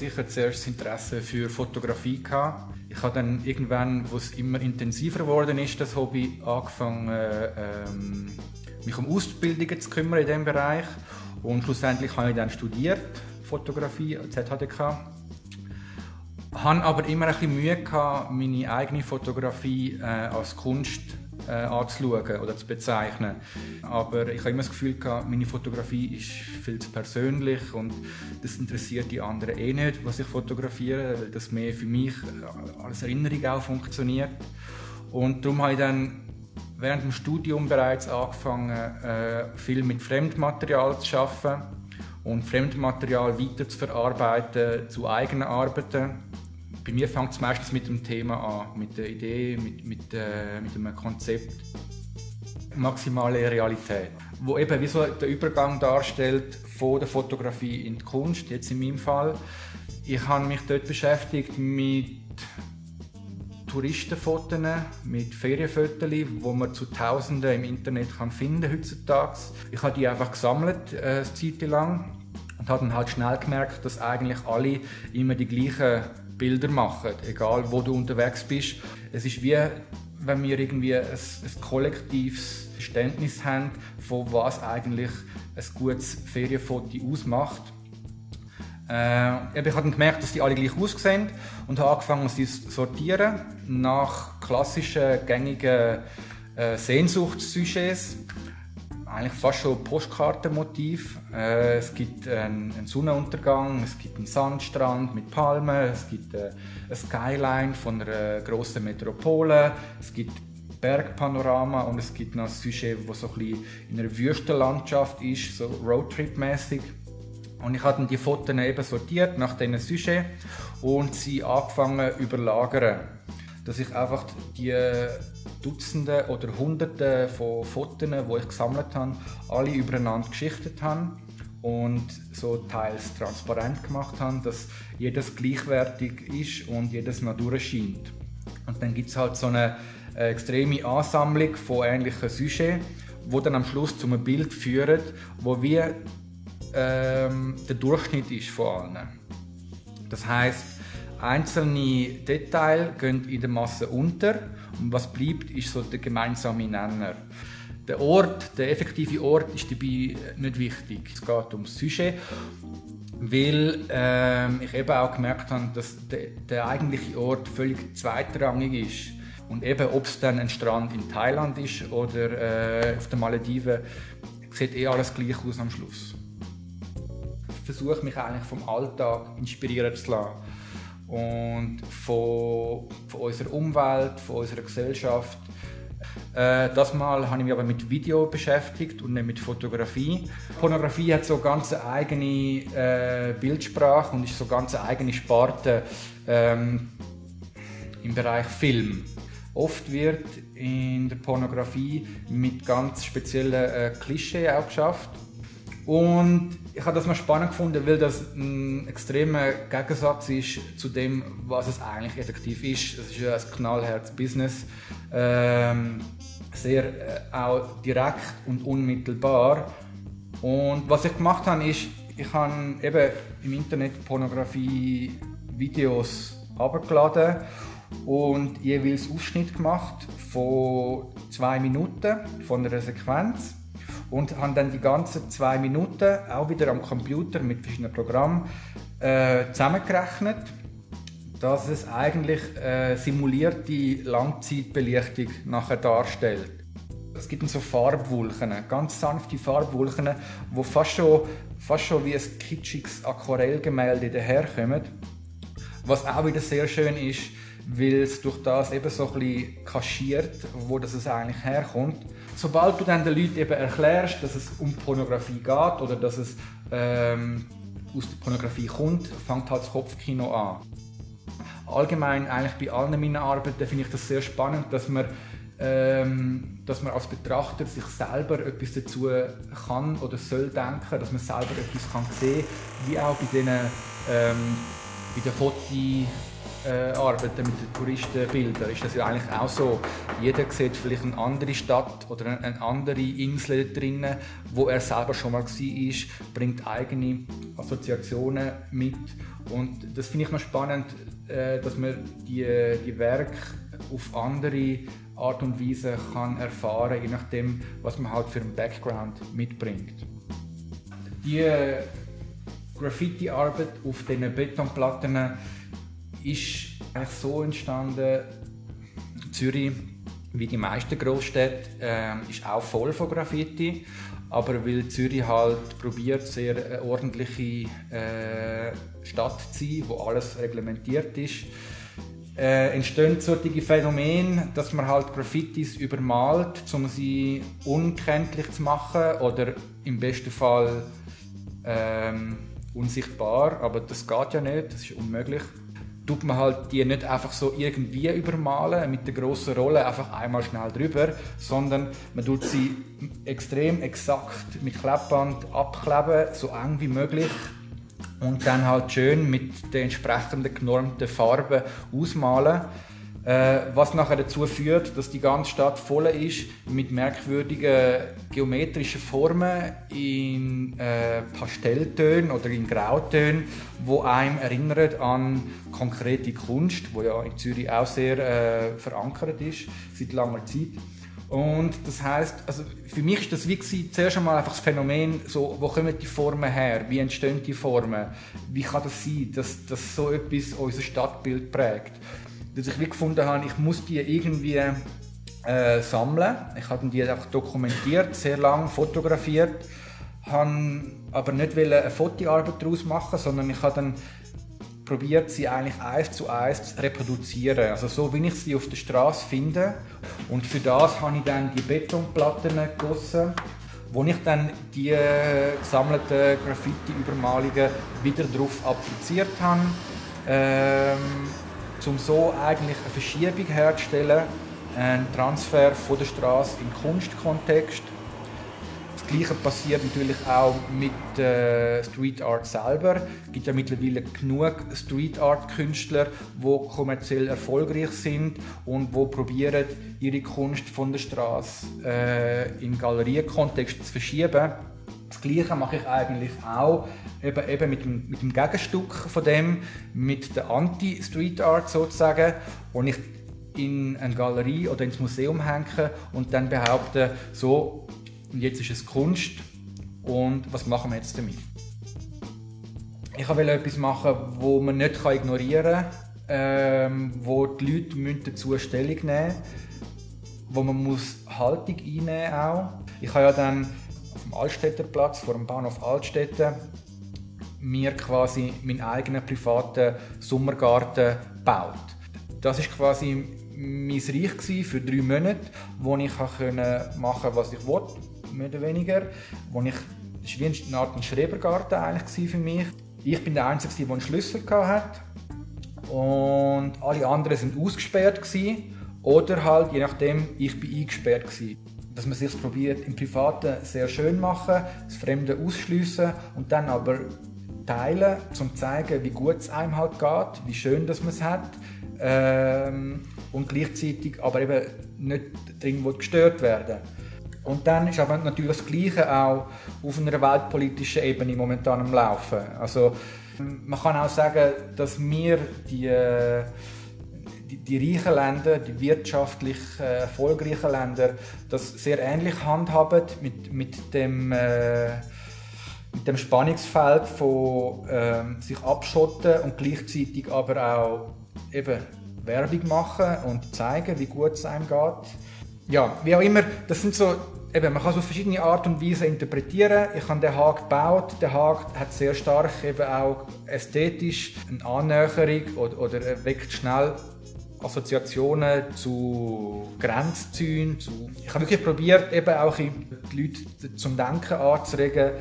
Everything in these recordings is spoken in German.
ich hatte sicher zuerst das Interesse für Fotografie. Gehabt. Ich habe dann irgendwann, wo es immer intensiver geworden ist, das Hobby, angefangen, ähm, mich um Ausbildungen zu kümmern in diesem Bereich. Und schlussendlich habe ich dann studiert, Fotografie, ZHDK. Habe aber immer ein bisschen Mühe meine eigene Fotografie äh, als Kunst äh, anzuschauen oder zu bezeichnen. Aber ich habe immer das Gefühl gehabt, meine Fotografie ist viel zu persönlich und das interessiert die anderen eh nicht, was ich fotografiere, weil das mehr für mich äh, als Erinnerung auch funktioniert. Und darum habe ich dann während dem Studium bereits angefangen, äh, viel mit Fremdmaterial zu arbeiten und Fremdmaterial weiter zu verarbeiten zu eigenen Arbeiten bei mir fängt es meistens mit dem Thema an, mit der Idee, mit, mit, äh, mit einem Konzept. Maximale Realität, wo eben wie so der Übergang darstellt von der Fotografie in die Kunst, jetzt in meinem Fall. Ich habe mich dort beschäftigt mit Touristenfotos, mit Ferienfotos, wo man zu Tausenden im Internet kann finden heutzutage. Ich habe die einfach gesammelt, äh, eine Zeit lang und habe dann halt schnell gemerkt, dass eigentlich alle immer die gleichen Bilder machen, egal wo du unterwegs bist. Es ist wie, wenn wir irgendwie ein, ein kollektives Verständnis haben, von was eigentlich ein gutes Ferienfoto ausmacht. Äh, ich habe dann gemerkt, dass die alle gleich aussehen und habe angefangen, sie zu sortieren nach klassischen, gängigen äh, Sehnsuchtssujets eigentlich fast schon Postkartenmotiv. Äh, es gibt einen, Sonnenuntergang, es gibt einen Sandstrand mit Palmen, es gibt äh, eine Skyline von einer grossen Metropole, es gibt Bergpanorama und es gibt noch ein Sujet, das so ein in einer Wüstenlandschaft ist, so Roadtrip-mäßig. Und ich habe die Fotos eben sortiert nach diesen Sujet und sie angefangen überlagern. Dass ich einfach die Dutzende oder Hunderte von Fotos, die ich gesammelt habe, alle übereinander geschichtet habe und so teils transparent gemacht habe, dass jedes gleichwertig ist und jedes noch durchscheint. Und dann gibt es halt so eine äh, extreme Ansammlung von ähnlichen Sujets, wo dann am Schluss zu einem Bild führt, wo wie ähm, der Durchschnitt ist von allen. Das heißt, einzelne Details gehen in der Masse unter und was bleibt, ist so der gemeinsame Nenner. Der Ort, der effektive Ort ist dabei nicht wichtig. Es geht um das Sujet, weil ähm, ich eben auch gemerkt habe, dass der, der eigentliche Ort völlig zweitrangig ist. Und eben, ob es dann ein Strand in Thailand ist oder äh, auf den Malediven, sieht eh alles gleich aus am Schluss. Ich versuche mich eigentlich vom Alltag inspirieren zu lassen und von, von unserer Umwelt, von unserer Gesellschaft. Äh, das Mal habe ich mich aber mit Video beschäftigt und nicht mit Fotografie. Pornografie hat so ganz eigene äh, Bildsprache und ist so ganz eigene Sparte ähm, im Bereich Film. Oft wird in der Pornografie mit ganz speziellen äh, Klischee auch geschafft. Und ich habe das mal spannend gefunden, weil das ein extremer Gegensatz ist zu dem, was es eigentlich effektiv ist. Es ist ja ein knallhartes Business. Ähm, sehr äh, auch direkt und unmittelbar. Und was ich gemacht habe, ist, ich habe eben im Internet Pornografie-Videos abgeladen und jeweils Ausschnitt gemacht von zwei Minuten von einer Sequenz und haben dann die ganzen zwei Minuten auch wieder am Computer mit verschiedenen Programmen äh, zusammengerechnet, dass es eigentlich äh, simulierte Langzeitbelichtung nachher darstellt. Es gibt so Farbwolken, ganz sanfte Farbwolken, wo fast schon, fast schon wie ein kitschiges Aquarellgemälde daherkommen. Was auch wieder sehr schön ist, weil es durch das eben so ein kaschiert, wo das eigentlich herkommt sobald du dann den Leuten eben erklärst, dass es um Pornografie geht oder dass es ähm, aus der Pornografie kommt, fängt halt das Kopfkino an. Allgemein eigentlich bei allen meinen Arbeiten finde ich das sehr spannend, dass man, ähm, dass man als Betrachter sich selber etwas dazu kann oder soll denken, dass man selber etwas kann sehen, wie auch bei diesen ähm, bei den Fotos äh, arbeiten mit den Touristenbildern, ist das ja eigentlich auch so. Jeder sieht vielleicht eine andere Stadt oder eine andere Insel drinnen, wo er selber schon mal war, bringt eigene Assoziationen mit. Und das finde ich noch spannend, äh, dass man die, die Werke auf andere Art und Weise kann erfahren, je nachdem, was man halt für einen Background mitbringt. Die Graffiti-Arbeit auf diesen Betonplatten ist eigentlich so entstanden, Zürich, wie die meisten Großstädte, äh, ist auch voll von Graffiti. Aber weil Zürich halt probiert, sehr eine ordentliche äh, Stadt zu sein, wo alles reglementiert ist, äh, entstehen solche Phänomene, dass man halt Graffitis übermalt, um sie unkenntlich zu machen oder im besten Fall ähm, unsichtbar. Aber das geht ja nicht, das ist unmöglich tut man halt die nicht einfach so irgendwie übermalen mit der großen Rolle einfach einmal schnell drüber, sondern man tut sie extrem exakt mit Klebband abkleben, so eng wie möglich und dann halt schön mit den entsprechenden genormten Farben ausmalen. Äh, was nachher dazu führt, dass die ganze Stadt voll ist mit merkwürdigen geometrischen Formen in äh, Pastelltönen oder in Grautönen, wo einem erinnert an konkrete Kunst, wo ja in Zürich auch sehr äh, verankert ist seit langer Zeit. Und das heißt, also für mich ist das wie gewesen, zuerst einmal einfach das Phänomen, so, wo kommen die Formen her, wie entstehen die Formen, wie kann das sein, dass, dass so etwas unser Stadtbild prägt dass ich gefunden habe, ich muss die irgendwie äh, sammeln. Ich habe die einfach dokumentiert, sehr lange fotografiert, habe aber nicht eine Fotoarbeit daraus machen, sondern ich habe dann probiert, sie eigentlich eins zu eins zu reproduzieren. Also so, wie ich sie auf der Straße finde. Und für das habe ich dann die Betonplatten gegossen, wo ich dann die gesammelten Graffiti-Übermalungen wieder darauf appliziert habe. Ähm, um so eigentlich eine Verschiebung herzustellen, einen Transfer von der Straße in den Kunstkontext. Das Gleiche passiert natürlich auch mit äh, Street Art selber. Es gibt ja mittlerweile genug Street Art Künstler, die kommerziell erfolgreich sind und die probieren, ihre Kunst von der Straße äh, in Galeriekontext zu verschieben. Das Gleiche mache ich eigentlich auch eben, eben mit, dem, mit dem Gegenstück von dem, mit der Anti-Street Art sozusagen, wo ich in eine Galerie oder ins Museum hänge und dann behaupte, so, jetzt ist es Kunst und was machen wir jetzt damit? Ich wollte etwas machen, wo man nicht ignorieren kann, ähm, wo die Leute dazu Stellung nehmen müssen, wo man muss Haltung einnehmen muss. Ich habe ja dann auf dem Altstädterplatz vor dem Bahnhof Altstädte mir quasi meinen eigenen privaten Sommergarten gebaut. Das ist quasi mein Reich für drei Monate, wo ich machen konnte, was ich wollte, mehr oder weniger. Wo ich, das war wie eine Art Schrebergarten eigentlich für mich. Ich bin der Einzige, der einen Schlüssel hatte. Und alle anderen waren ausgesperrt. Oder halt, je nachdem, ich bin eingesperrt. Dass man sich probiert, im Privaten sehr schön machen, das Fremde ausschliessen und dann aber teilen, um zu zeigen, wie gut es einem halt geht, wie schön dass man es hat ähm, und gleichzeitig aber eben nicht drin gestört werden. Und dann ist aber natürlich das Gleiche auch auf einer weltpolitischen Ebene momentan am Laufen. Also man kann auch sagen, dass wir die, die, die reichen Länder, die wirtschaftlich äh, erfolgreichen Länder, das sehr ähnlich handhaben mit, mit dem äh, mit dem Spannungsfeld von ähm, sich abschotten und gleichzeitig aber auch eben Werbung machen und zeigen, wie gut es einem geht. Ja, wie auch immer, das sind so, eben, man kann es auf verschiedene Art und Weise interpretieren. Ich habe den Haag gebaut. Der Haag hat sehr stark eben auch ästhetisch eine Annäherung oder, oder weckt schnell Assoziationen zu Grenzzügen. Zu ich habe wirklich probiert, eben auch die Leute zum Denken anzuregen,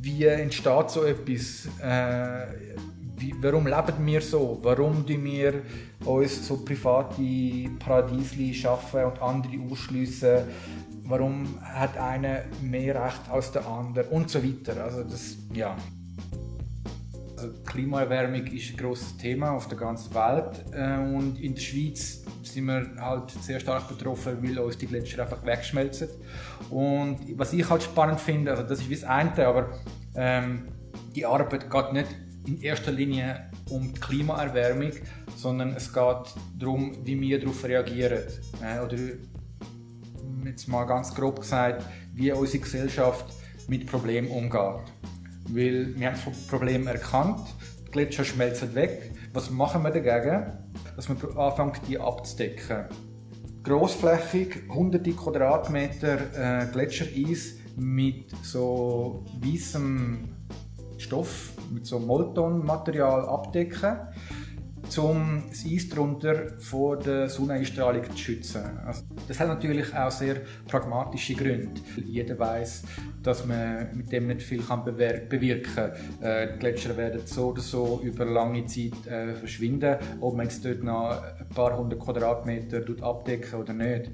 wie entsteht so etwas? Äh, wie, warum leben wir so? Warum tun wir uns so private Paradiesli schaffen und andere ausschliessen? Warum hat einer mehr Recht als der andere? Und so weiter. Also das, ja. Also Klimaerwärmung ist ein grosses Thema auf der ganzen Welt äh, und in der Schweiz sind wir halt sehr stark betroffen, weil uns die Gletscher einfach wegschmelzen. Und was ich halt spannend finde, also das ist wie das eine, aber ähm, die Arbeit geht nicht in erster Linie um die Klimaerwärmung, sondern es geht darum, wie wir darauf reagieren. Äh, oder jetzt mal ganz grob gesagt, wie unsere Gesellschaft mit Problemen umgeht. Weil wir haben das Problem erkannt, die Gletscher schmelzen weg. Was machen wir dagegen? Dass man anfängt, die abzudecken. Grossflächig, hunderte Quadratmeter äh, Gletschereis mit so weißem Stoff, mit so Molton-Material abdecken um das Eis darunter vor der Sonneneinstrahlung zu schützen. Also das hat natürlich auch sehr pragmatische Gründe. Jeder weiß, dass man mit dem nicht viel kann bewirken kann. Äh, die Gletscher werden so oder so über lange Zeit äh, verschwinden, ob man jetzt dort noch ein paar hundert Quadratmeter abdecken oder nicht.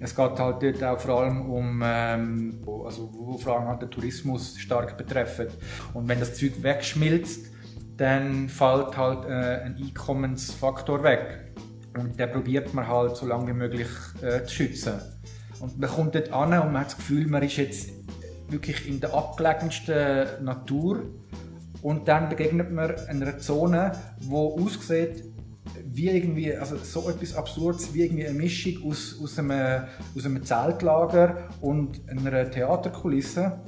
Es geht halt dort auch vor allem um, ähm, also wo vor allem halt den Tourismus stark betreffen. Und wenn das Zeug wegschmilzt, dann fällt halt äh, ein Einkommensfaktor weg. Und den probiert man halt so lange wie möglich äh, zu schützen. Und man kommt dort an und man hat das Gefühl, man ist jetzt wirklich in der abgelegensten Natur. Und dann begegnet man einer Zone, wo aussieht, wie irgendwie, also so etwas Absurdes, wie irgendwie eine Mischung aus, aus, einem, aus einem Zeltlager und einer Theaterkulisse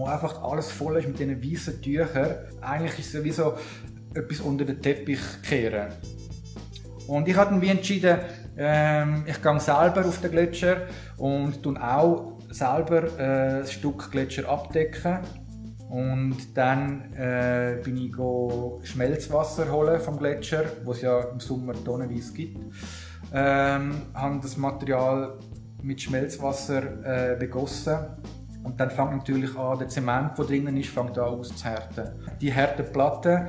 wo einfach alles voll ist mit diesen weißen Tüchern. Eigentlich ist es sowieso etwas unter den Teppich kehren. Und ich habe wie entschieden, ähm, ich gehe selber auf den Gletscher und tun auch selber äh, ein Stück Gletscher abdecken. Und dann äh, bin ich go Schmelzwasser holen vom Gletscher, wo es ja im Sommer tonnenweise gibt. Ähm, habe das Material mit Schmelzwasser äh, begossen und dann fängt natürlich an, der Zement, der drinnen ist, fängt an auszuhärten. Die Platten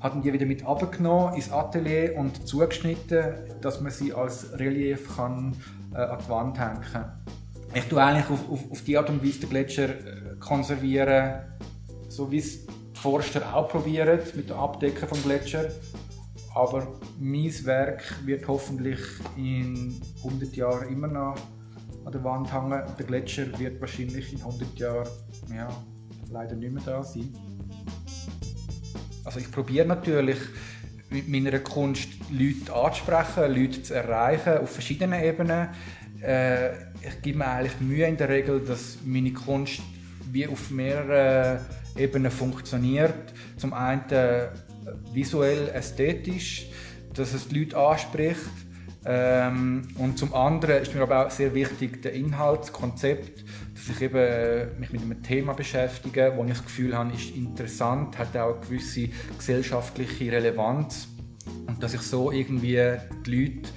hatten die wieder mit abgenommen ins Atelier und zugeschnitten, dass man sie als Relief kann, äh, an die Wand hängen kann. Ich tue eigentlich auf, auf, auf die Art und Weise den Gletscher äh, konservieren, so wie es die Forster auch probieren mit dem Abdecken vom Gletscher. Aber mein Werk wird hoffentlich in 100 Jahren immer noch an der Wand hängen. Der Gletscher wird wahrscheinlich in 100 Jahren ja, leider nicht mehr da sein. Also ich probiere natürlich mit meiner Kunst Leute anzusprechen, Leute zu erreichen auf verschiedenen Ebenen. Äh, ich gebe mir eigentlich Mühe in der Regel, dass meine Kunst wie auf mehreren Ebenen funktioniert. Zum einen äh, visuell, ästhetisch, dass es die Leute anspricht ähm, und zum anderen ist mir aber auch sehr wichtig der Inhalt, das Konzept, dass ich eben äh, mich mit einem Thema beschäftige, wo ich das Gefühl habe, ist interessant, hat auch eine gewisse gesellschaftliche Relevanz und dass ich so irgendwie die Leute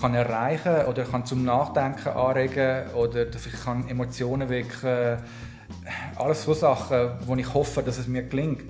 kann erreichen oder kann zum Nachdenken anregen oder dass ich kann Emotionen wecken alles so Sachen, wo ich hoffe, dass es mir gelingt.